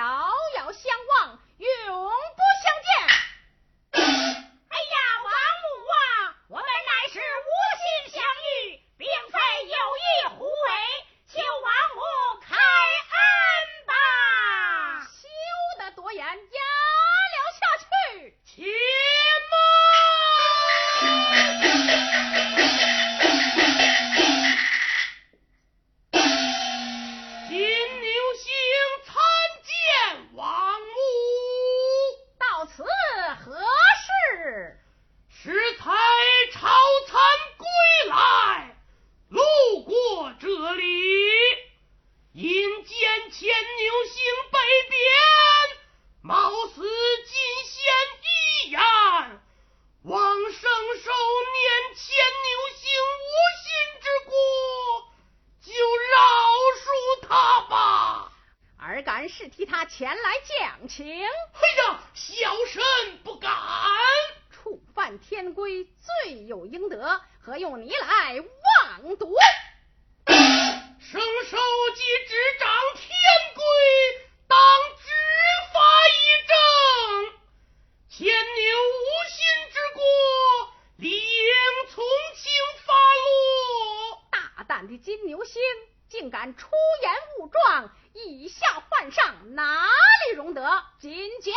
遥遥相望永哪里容得金价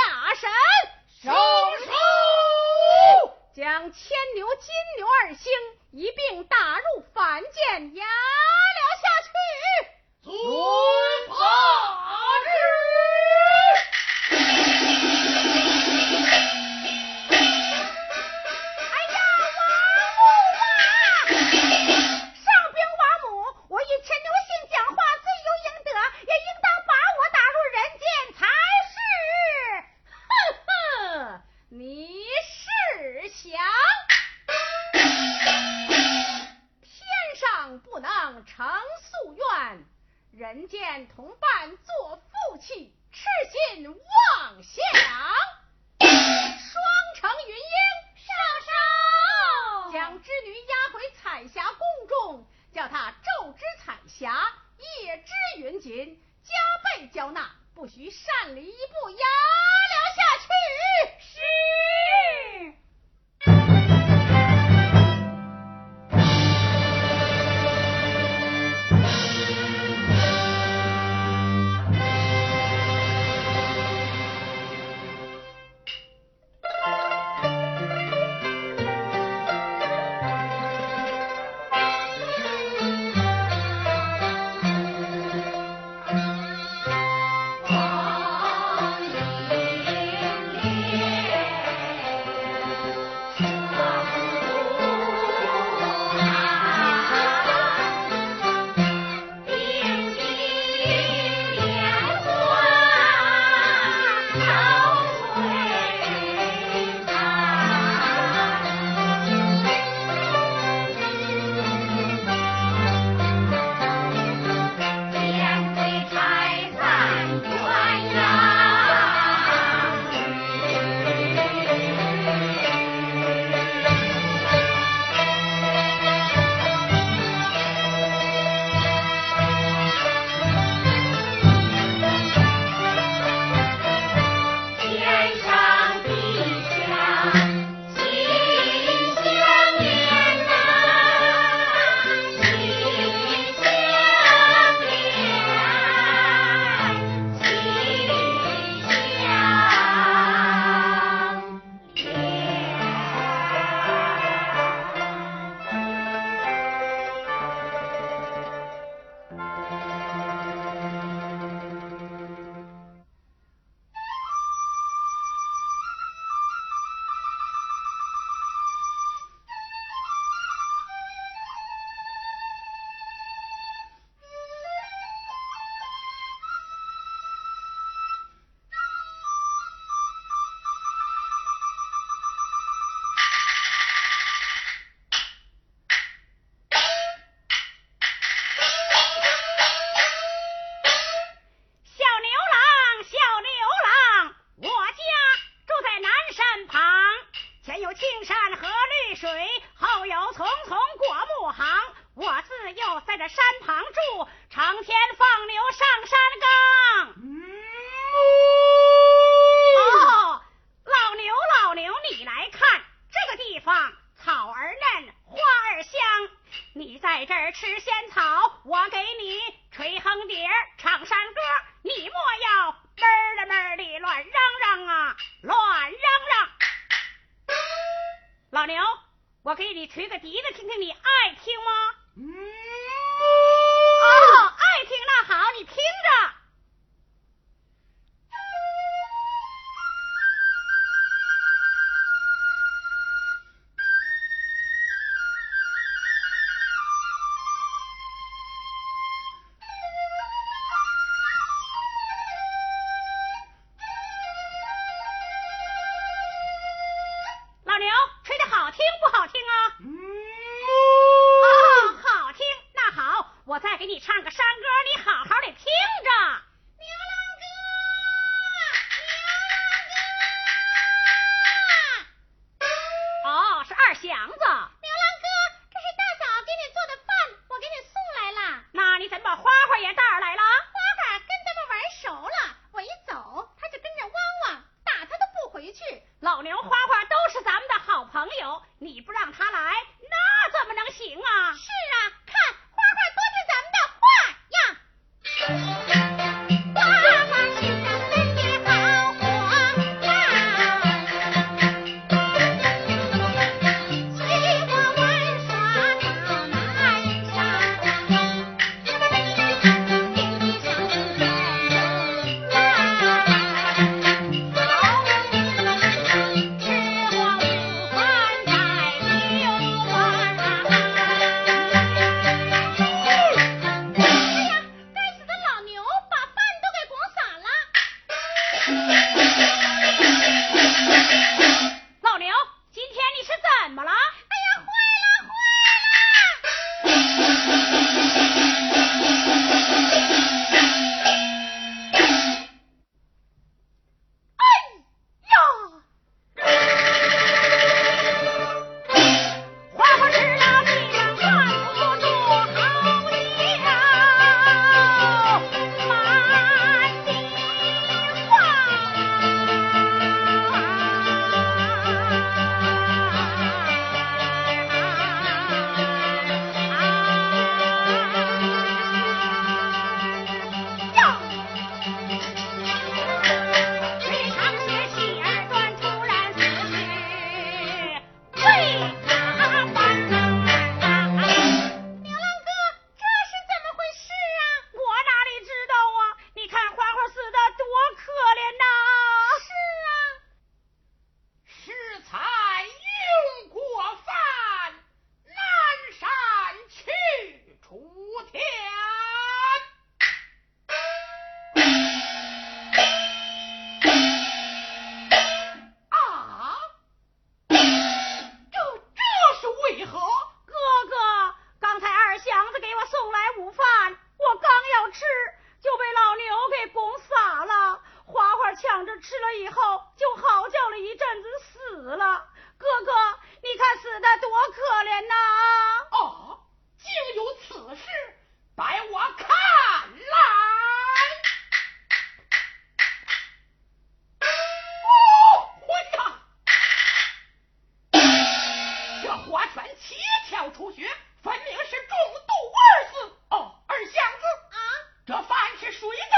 花拳七窍出血，分明是中毒而死。哦，二祥子啊，这饭是谁的？